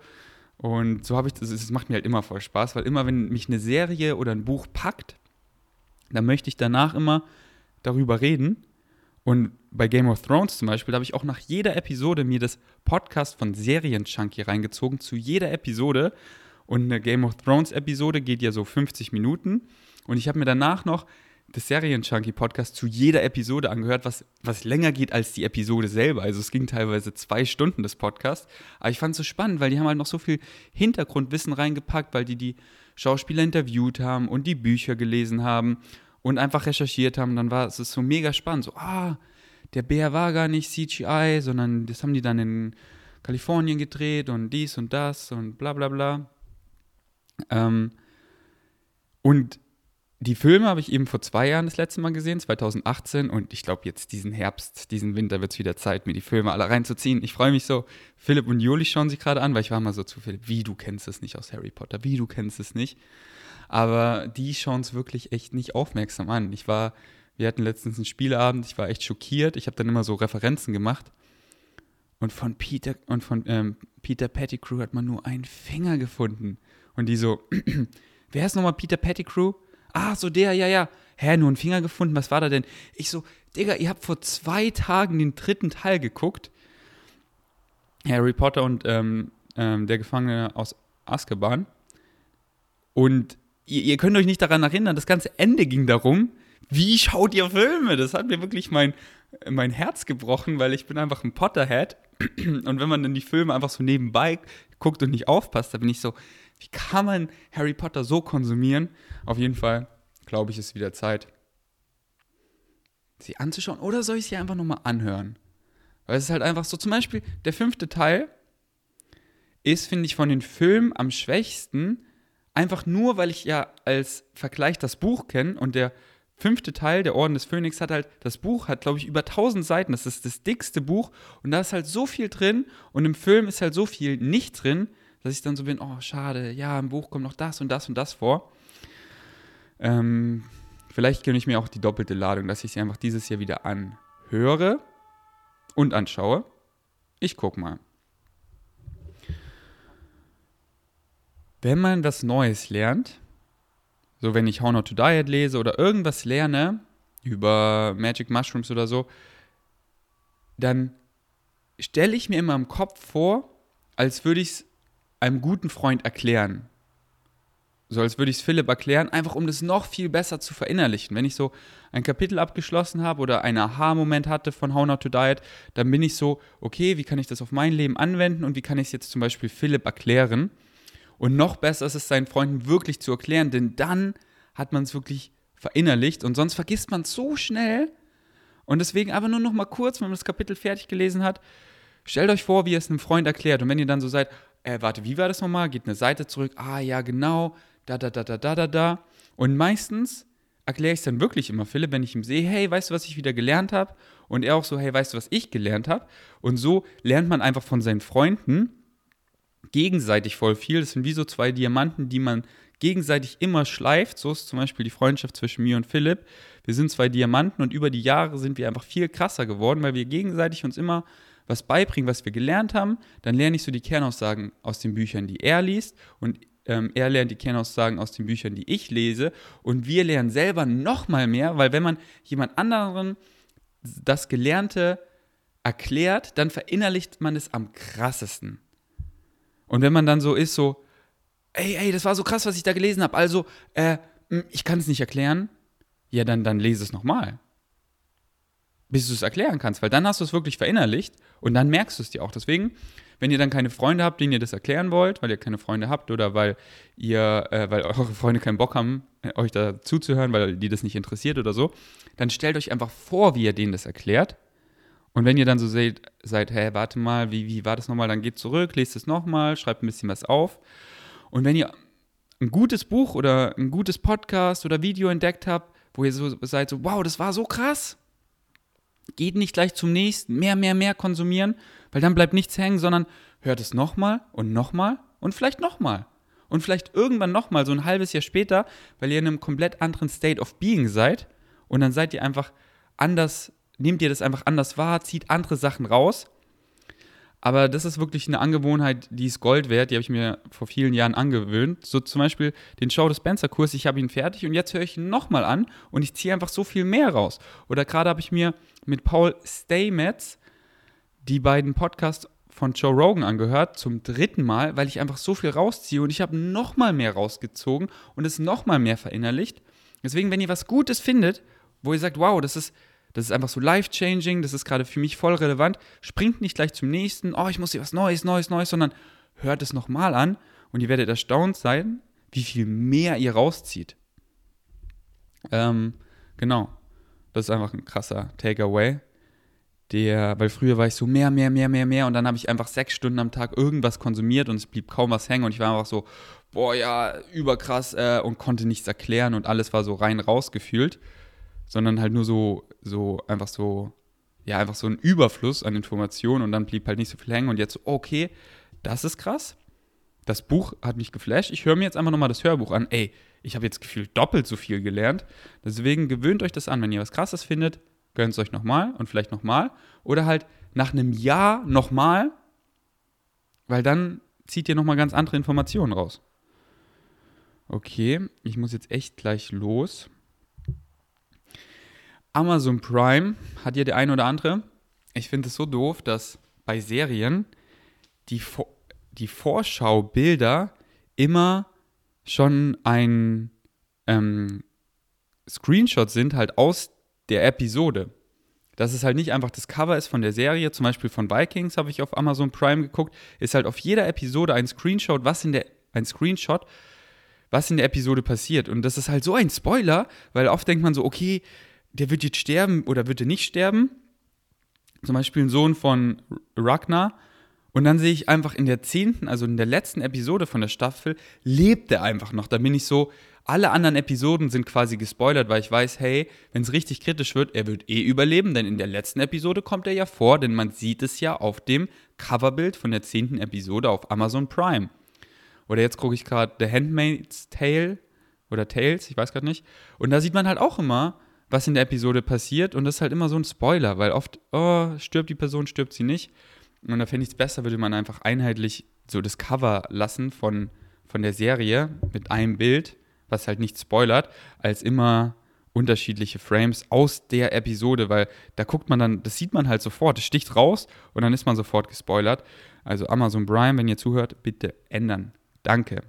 Und so habe ich das, es macht mir halt immer voll Spaß, weil immer, wenn mich eine Serie oder ein Buch packt, dann möchte ich danach immer darüber reden. Und bei Game of Thrones zum Beispiel habe ich auch nach jeder Episode mir das Podcast von Serien Chunky reingezogen, zu jeder Episode und eine Game of Thrones Episode geht ja so 50 Minuten. Und ich habe mir danach noch das Serien-Chunky-Podcast zu jeder Episode angehört, was, was länger geht als die Episode selber. Also es ging teilweise zwei Stunden des Podcasts. Aber ich fand es so spannend, weil die haben halt noch so viel Hintergrundwissen reingepackt, weil die die Schauspieler interviewt haben und die Bücher gelesen haben und einfach recherchiert haben. Dann war es so mega spannend. So, ah, der Bär war gar nicht CGI, sondern das haben die dann in Kalifornien gedreht und dies und das und bla bla bla. Ähm, und die Filme habe ich eben vor zwei Jahren das letzte Mal gesehen, 2018. Und ich glaube, jetzt diesen Herbst, diesen Winter wird es wieder Zeit, mir die Filme alle reinzuziehen. Ich freue mich so. Philipp und Juli schauen sich gerade an, weil ich war mal so zu Philipp, wie du kennst es nicht aus Harry Potter, wie du kennst es nicht. Aber die schauen es wirklich echt nicht aufmerksam an. Ich war, wir hatten letztens einen Spieleabend, ich war echt schockiert. Ich habe dann immer so Referenzen gemacht. Und von Peter und von ähm, Peter Pettigrew hat man nur einen Finger gefunden. Und die so, wer ist nochmal Peter Pettigrew? Ah, so der, ja, ja. Hä, nur einen Finger gefunden, was war da denn? Ich so, Digga, ihr habt vor zwei Tagen den dritten Teil geguckt. Harry Potter und ähm, ähm, der Gefangene aus Azkaban. Und ihr, ihr, könnt euch nicht daran erinnern, das ganze Ende ging darum, wie schaut ihr Filme? Das hat mir wirklich mein, mein Herz gebrochen, weil ich bin einfach ein Potterhead. Und wenn man dann die Filme einfach so nebenbei guckt und nicht aufpasst, da bin ich so, wie kann man Harry Potter so konsumieren? Auf jeden Fall glaube ich, ist wieder Zeit. sie anzuschauen oder soll ich sie einfach nochmal anhören? Weil es ist halt einfach so, zum Beispiel der fünfte Teil ist, finde ich, von den Filmen am schwächsten, einfach nur, weil ich ja als Vergleich das Buch kenne und der fünfte Teil, der Orden des Phönix, hat halt, das Buch hat, glaube ich, über 1000 Seiten. Das ist das dickste Buch und da ist halt so viel drin und im Film ist halt so viel nicht drin, dass ich dann so bin, oh, schade, ja, im Buch kommt noch das und das und das vor. Ähm, vielleicht gönne ich mir auch die doppelte Ladung, dass ich sie einfach dieses Jahr wieder anhöre und anschaue. Ich guck mal. Wenn man was Neues lernt, so, wenn ich How Not to Diet lese oder irgendwas lerne über Magic Mushrooms oder so, dann stelle ich mir immer im Kopf vor, als würde ich es einem guten Freund erklären. So als würde ich es Philipp erklären, einfach um das noch viel besser zu verinnerlichen. Wenn ich so ein Kapitel abgeschlossen habe oder einen Aha-Moment hatte von How Not to Diet, dann bin ich so, okay, wie kann ich das auf mein Leben anwenden und wie kann ich es jetzt zum Beispiel Philipp erklären? Und noch besser ist es seinen Freunden wirklich zu erklären, denn dann hat man es wirklich verinnerlicht und sonst vergisst man es so schnell. Und deswegen aber nur noch mal kurz, wenn man das Kapitel fertig gelesen hat, stellt euch vor, wie ihr es einem Freund erklärt. Und wenn ihr dann so seid, äh, warte, wie war das nochmal? Geht eine Seite zurück, ah ja, genau, da, da, da, da, da, da, da. Und meistens erkläre ich es dann wirklich immer Philipp, wenn ich ihm sehe, hey, weißt du, was ich wieder gelernt habe? Und er auch so, hey, weißt du, was ich gelernt habe? Und so lernt man einfach von seinen Freunden gegenseitig voll viel. Das sind wie so zwei Diamanten, die man gegenseitig immer schleift. So ist zum Beispiel die Freundschaft zwischen mir und Philipp. Wir sind zwei Diamanten und über die Jahre sind wir einfach viel krasser geworden, weil wir gegenseitig uns immer was beibringen, was wir gelernt haben. Dann lerne ich so die Kernaussagen aus den Büchern, die er liest und ähm, er lernt die Kernaussagen aus den Büchern, die ich lese und wir lernen selber noch mal mehr, weil wenn man jemand anderen das Gelernte erklärt, dann verinnerlicht man es am krassesten. Und wenn man dann so ist, so, ey, ey, das war so krass, was ich da gelesen habe, also, äh, ich kann es nicht erklären, ja, dann, dann lese es nochmal. Bis du es erklären kannst, weil dann hast du es wirklich verinnerlicht und dann merkst du es dir auch. Deswegen, wenn ihr dann keine Freunde habt, denen ihr das erklären wollt, weil ihr keine Freunde habt oder weil ihr, äh, weil eure Freunde keinen Bock haben, äh, euch da zuzuhören, weil die das nicht interessiert oder so, dann stellt euch einfach vor, wie ihr denen das erklärt und wenn ihr dann so seht, seid, hä, warte mal, wie, wie war das nochmal, dann geht zurück, lest es nochmal, schreibt ein bisschen was auf. Und wenn ihr ein gutes Buch oder ein gutes Podcast oder Video entdeckt habt, wo ihr so seid, so, wow, das war so krass, geht nicht gleich zum nächsten, mehr, mehr, mehr konsumieren, weil dann bleibt nichts hängen, sondern hört es nochmal und nochmal und vielleicht nochmal. Und vielleicht irgendwann nochmal, so ein halbes Jahr später, weil ihr in einem komplett anderen State of Being seid und dann seid ihr einfach anders nehmt ihr das einfach anders wahr, zieht andere Sachen raus. Aber das ist wirklich eine Angewohnheit, die ist Gold wert, die habe ich mir vor vielen Jahren angewöhnt. So zum Beispiel den Show Dispenser Kurs, ich habe ihn fertig und jetzt höre ich ihn nochmal an und ich ziehe einfach so viel mehr raus. Oder gerade habe ich mir mit Paul Stamets die beiden Podcasts von Joe Rogan angehört, zum dritten Mal, weil ich einfach so viel rausziehe und ich habe nochmal mehr rausgezogen und es nochmal mehr verinnerlicht. Deswegen, wenn ihr was Gutes findet, wo ihr sagt, wow, das ist das ist einfach so life-changing, das ist gerade für mich voll relevant. Springt nicht gleich zum nächsten, oh, ich muss hier was Neues, Neues, Neues, sondern hört es nochmal an und ihr werdet erstaunt sein, wie viel mehr ihr rauszieht. Ähm, genau. Das ist einfach ein krasser Takeaway. Der, weil früher war ich so mehr, mehr, mehr, mehr, mehr und dann habe ich einfach sechs Stunden am Tag irgendwas konsumiert und es blieb kaum was hängen und ich war einfach so, boah, ja, überkrass äh, und konnte nichts erklären und alles war so rein rausgefühlt sondern halt nur so, so einfach so, ja, einfach so ein Überfluss an Informationen und dann blieb halt nicht so viel hängen und jetzt okay, das ist krass. Das Buch hat mich geflasht. Ich höre mir jetzt einfach nochmal das Hörbuch an. Ey, ich habe jetzt gefühlt doppelt so viel gelernt. Deswegen gewöhnt euch das an. Wenn ihr was Krasses findet, gönnt es euch nochmal und vielleicht nochmal. Oder halt nach einem Jahr nochmal, weil dann zieht ihr nochmal ganz andere Informationen raus. Okay, ich muss jetzt echt gleich los. Amazon Prime hat ja der ein oder andere. Ich finde es so doof, dass bei Serien die, die Vorschaubilder immer schon ein ähm, Screenshot sind, halt aus der Episode. Dass es halt nicht einfach das Cover ist von der Serie, zum Beispiel von Vikings habe ich auf Amazon Prime geguckt, ist halt auf jeder Episode ein Screenshot, was in der, ein Screenshot, was in der Episode passiert. Und das ist halt so ein Spoiler, weil oft denkt man so, okay, der wird jetzt sterben oder wird er nicht sterben. Zum Beispiel ein Sohn von Ragnar. Und dann sehe ich einfach in der zehnten, also in der letzten Episode von der Staffel, lebt er einfach noch. Da bin ich so, alle anderen Episoden sind quasi gespoilert, weil ich weiß, hey, wenn es richtig kritisch wird, er wird eh überleben, denn in der letzten Episode kommt er ja vor, denn man sieht es ja auf dem Coverbild von der zehnten Episode auf Amazon Prime. Oder jetzt gucke ich gerade The Handmaid's Tale oder Tales, ich weiß gerade nicht. Und da sieht man halt auch immer, was in der Episode passiert und das ist halt immer so ein Spoiler, weil oft, oh, stirbt die Person, stirbt sie nicht. Und da fände ich es besser, würde man einfach einheitlich so das Cover lassen von, von der Serie mit einem Bild, was halt nicht spoilert, als immer unterschiedliche Frames aus der Episode, weil da guckt man dann, das sieht man halt sofort, es sticht raus und dann ist man sofort gespoilert. Also Amazon Prime, wenn ihr zuhört, bitte ändern. Danke.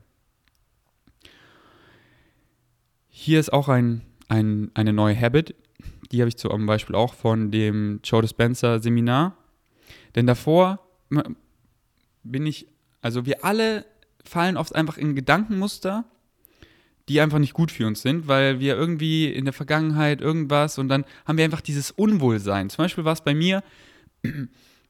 Hier ist auch ein, ein, eine neue Habit, die habe ich zum Beispiel auch von dem Joe Dispenza Seminar. Denn davor bin ich, also wir alle fallen oft einfach in Gedankenmuster, die einfach nicht gut für uns sind, weil wir irgendwie in der Vergangenheit irgendwas und dann haben wir einfach dieses Unwohlsein. Zum Beispiel war es bei mir,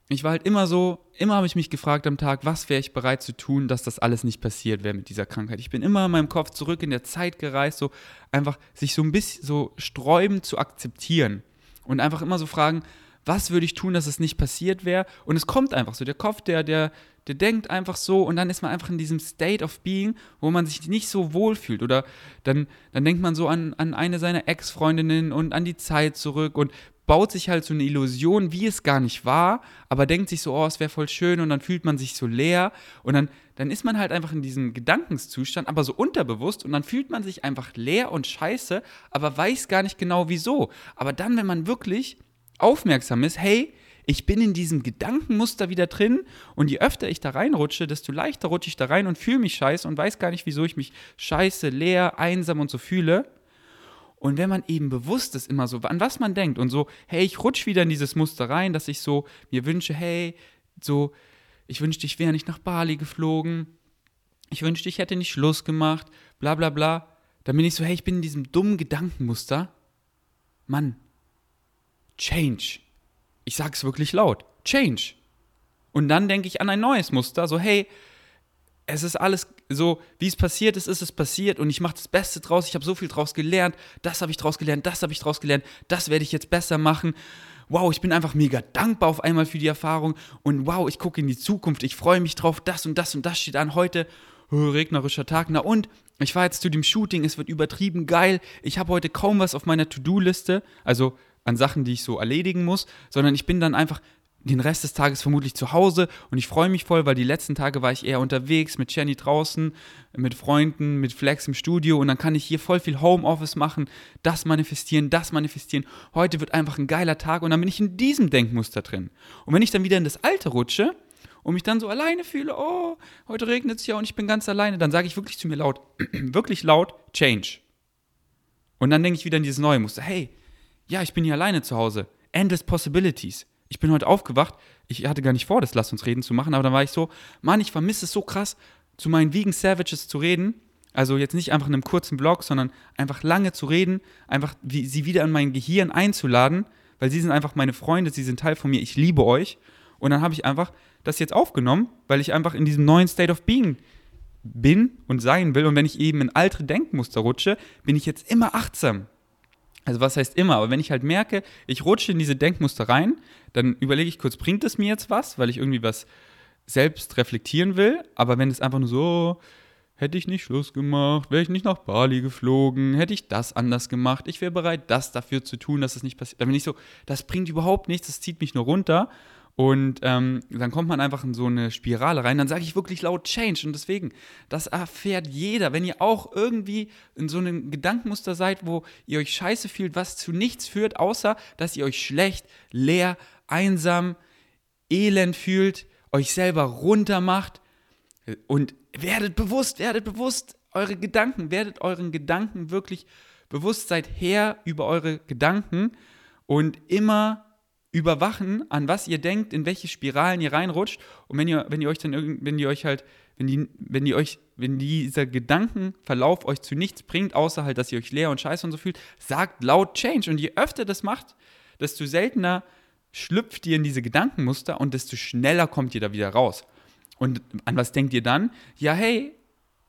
ich war halt immer so, immer habe ich mich gefragt am Tag, was wäre ich bereit zu tun, dass das alles nicht passiert wäre mit dieser Krankheit. Ich bin immer in meinem Kopf zurück in der Zeit gereist, so einfach sich so ein bisschen so sträubend zu akzeptieren und einfach immer so fragen, was würde ich tun, dass es nicht passiert wäre? Und es kommt einfach so. Der Kopf, der, der, der denkt einfach so und dann ist man einfach in diesem State of Being, wo man sich nicht so wohl fühlt. Oder dann, dann denkt man so an, an eine seiner Ex-Freundinnen und an die Zeit zurück und baut sich halt so eine Illusion, wie es gar nicht war, aber denkt sich so, oh, es wäre voll schön und dann fühlt man sich so leer und dann, dann ist man halt einfach in diesem Gedankenszustand, aber so unterbewusst und dann fühlt man sich einfach leer und scheiße, aber weiß gar nicht genau wieso. Aber dann, wenn man wirklich aufmerksam ist, hey, ich bin in diesem Gedankenmuster wieder drin und je öfter ich da reinrutsche, desto leichter rutsche ich da rein und fühle mich scheiße und weiß gar nicht, wieso ich mich scheiße, leer, einsam und so fühle. Und wenn man eben bewusst ist, immer so, an was man denkt und so, hey, ich rutsche wieder in dieses Muster rein, dass ich so mir wünsche, hey, so, ich wünschte, ich wäre nicht nach Bali geflogen, ich wünschte, ich hätte nicht Schluss gemacht, bla bla bla. Dann bin ich so, hey, ich bin in diesem dummen Gedankenmuster. Mann, Change. Ich sag's wirklich laut. Change. Und dann denke ich an ein neues Muster, so hey, es ist alles so, wie es passiert ist, ist es passiert und ich mache das Beste draus. Ich habe so viel draus gelernt. Das habe ich draus gelernt, das habe ich draus gelernt. Das werde ich jetzt besser machen. Wow, ich bin einfach mega dankbar auf einmal für die Erfahrung und wow, ich gucke in die Zukunft. Ich freue mich drauf. Das und das und das steht an heute. Oh, regnerischer Tag. Na und ich fahre jetzt zu dem Shooting. Es wird übertrieben geil. Ich habe heute kaum was auf meiner To-Do-Liste. Also an Sachen, die ich so erledigen muss, sondern ich bin dann einfach den Rest des Tages vermutlich zu Hause und ich freue mich voll, weil die letzten Tage war ich eher unterwegs mit Jenny draußen, mit Freunden, mit Flex im Studio und dann kann ich hier voll viel Homeoffice machen, das manifestieren, das manifestieren. Heute wird einfach ein geiler Tag und dann bin ich in diesem Denkmuster drin. Und wenn ich dann wieder in das Alte rutsche und mich dann so alleine fühle, oh, heute regnet es ja und ich bin ganz alleine, dann sage ich wirklich zu mir laut, wirklich laut, Change. Und dann denke ich wieder in dieses neue Muster, hey, ja, ich bin hier alleine zu Hause. Endless Possibilities. Ich bin heute aufgewacht. Ich hatte gar nicht vor, das Lass uns reden zu machen, aber dann war ich so, Mann, ich vermisse es so krass, zu meinen Vegan Savages zu reden. Also jetzt nicht einfach in einem kurzen Blog, sondern einfach lange zu reden, einfach wie, sie wieder in mein Gehirn einzuladen, weil sie sind einfach meine Freunde, sie sind Teil von mir, ich liebe euch. Und dann habe ich einfach das jetzt aufgenommen, weil ich einfach in diesem neuen State of Being bin und sein will. Und wenn ich eben in alte Denkmuster rutsche, bin ich jetzt immer achtsam. Also was heißt immer, aber wenn ich halt merke, ich rutsche in diese Denkmuster rein, dann überlege ich kurz, bringt es mir jetzt was, weil ich irgendwie was selbst reflektieren will, aber wenn es einfach nur so, hätte ich nicht Schluss gemacht, wäre ich nicht nach Bali geflogen, hätte ich das anders gemacht, ich wäre bereit, das dafür zu tun, dass es nicht passiert, dann bin ich so, das bringt überhaupt nichts, das zieht mich nur runter und ähm, dann kommt man einfach in so eine Spirale rein. Dann sage ich wirklich laut Change. Und deswegen, das erfährt jeder. Wenn ihr auch irgendwie in so einem Gedankenmuster seid, wo ihr euch scheiße fühlt, was zu nichts führt, außer dass ihr euch schlecht, leer, einsam, elend fühlt, euch selber runter macht. Und werdet bewusst, werdet bewusst eure Gedanken, werdet euren Gedanken wirklich bewusst, seid her über eure Gedanken und immer überwachen, an was ihr denkt, in welche Spiralen ihr reinrutscht. Und wenn ihr, wenn ihr euch dann wenn ihr euch halt wenn die, wenn die euch, wenn dieser Gedankenverlauf euch zu nichts bringt, außer halt, dass ihr euch leer und scheiße und so fühlt, sagt laut Change. Und je öfter das macht, desto seltener schlüpft ihr in diese Gedankenmuster und desto schneller kommt ihr da wieder raus. Und an was denkt ihr dann? Ja, hey,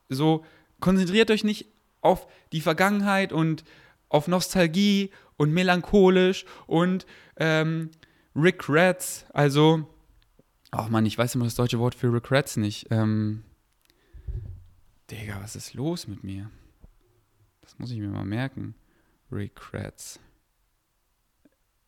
so konzentriert euch nicht auf die Vergangenheit und auf Nostalgie und melancholisch und ähm, Regrets, also, ach man, ich weiß immer das deutsche Wort für Regrets nicht. Ähm, Digga, was ist los mit mir? Das muss ich mir mal merken. Regrets.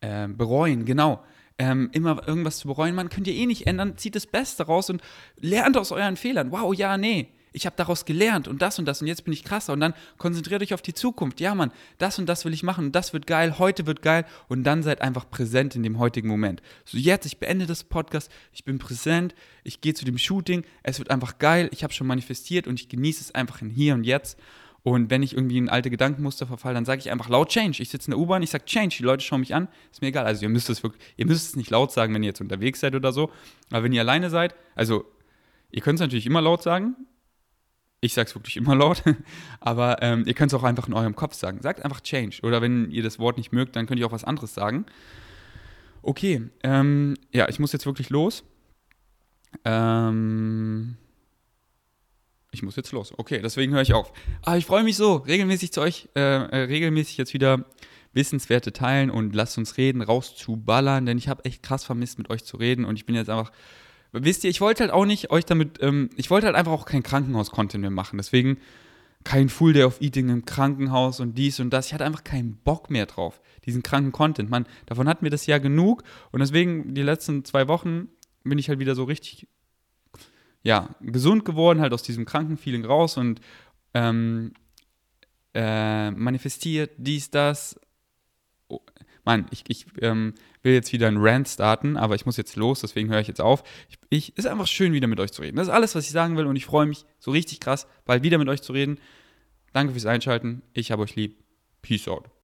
Ähm, bereuen, genau. Ähm, immer irgendwas zu bereuen, man könnt ihr eh nicht ändern, zieht das Beste raus und lernt aus euren Fehlern. Wow, ja, nee ich habe daraus gelernt und das und das und jetzt bin ich krasser und dann konzentriert euch auf die Zukunft. Ja, Mann, das und das will ich machen und das wird geil, heute wird geil und dann seid einfach präsent in dem heutigen Moment. So jetzt, ich beende das Podcast, ich bin präsent, ich gehe zu dem Shooting, es wird einfach geil, ich habe schon manifestiert und ich genieße es einfach in hier und jetzt. Und wenn ich irgendwie in alte Gedankenmuster verfalle, dann sage ich einfach laut Change. Ich sitze in der U-Bahn, ich sage Change, die Leute schauen mich an, ist mir egal. Also ihr müsst es wirklich, ihr müsst es nicht laut sagen, wenn ihr jetzt unterwegs seid oder so. Aber wenn ihr alleine seid, also ihr könnt es natürlich immer laut sagen, ich sage es wirklich immer laut, aber ähm, ihr könnt es auch einfach in eurem Kopf sagen. Sagt einfach Change. Oder wenn ihr das Wort nicht mögt, dann könnt ihr auch was anderes sagen. Okay, ähm, ja, ich muss jetzt wirklich los. Ähm, ich muss jetzt los. Okay, deswegen höre ich auf. Aber ah, ich freue mich so, regelmäßig zu euch, äh, äh, regelmäßig jetzt wieder Wissenswerte teilen und lasst uns reden, rauszuballern, denn ich habe echt krass vermisst, mit euch zu reden und ich bin jetzt einfach wisst ihr, ich wollte halt auch nicht euch damit, ähm, ich wollte halt einfach auch kein Krankenhaus-Content mehr machen. Deswegen kein Full Day of Eating im Krankenhaus und dies und das. Ich hatte einfach keinen Bock mehr drauf, diesen kranken Content. Man, davon hatten wir das Jahr genug und deswegen die letzten zwei Wochen bin ich halt wieder so richtig, ja, gesund geworden, halt aus diesem kranken Feeling raus und ähm, äh, manifestiert dies, das. Mann, ich, ich ähm, will jetzt wieder einen Rant starten, aber ich muss jetzt los, deswegen höre ich jetzt auf. Ich, ich, ist einfach schön, wieder mit euch zu reden. Das ist alles, was ich sagen will und ich freue mich so richtig krass, bald wieder mit euch zu reden. Danke fürs Einschalten. Ich habe euch lieb. Peace out.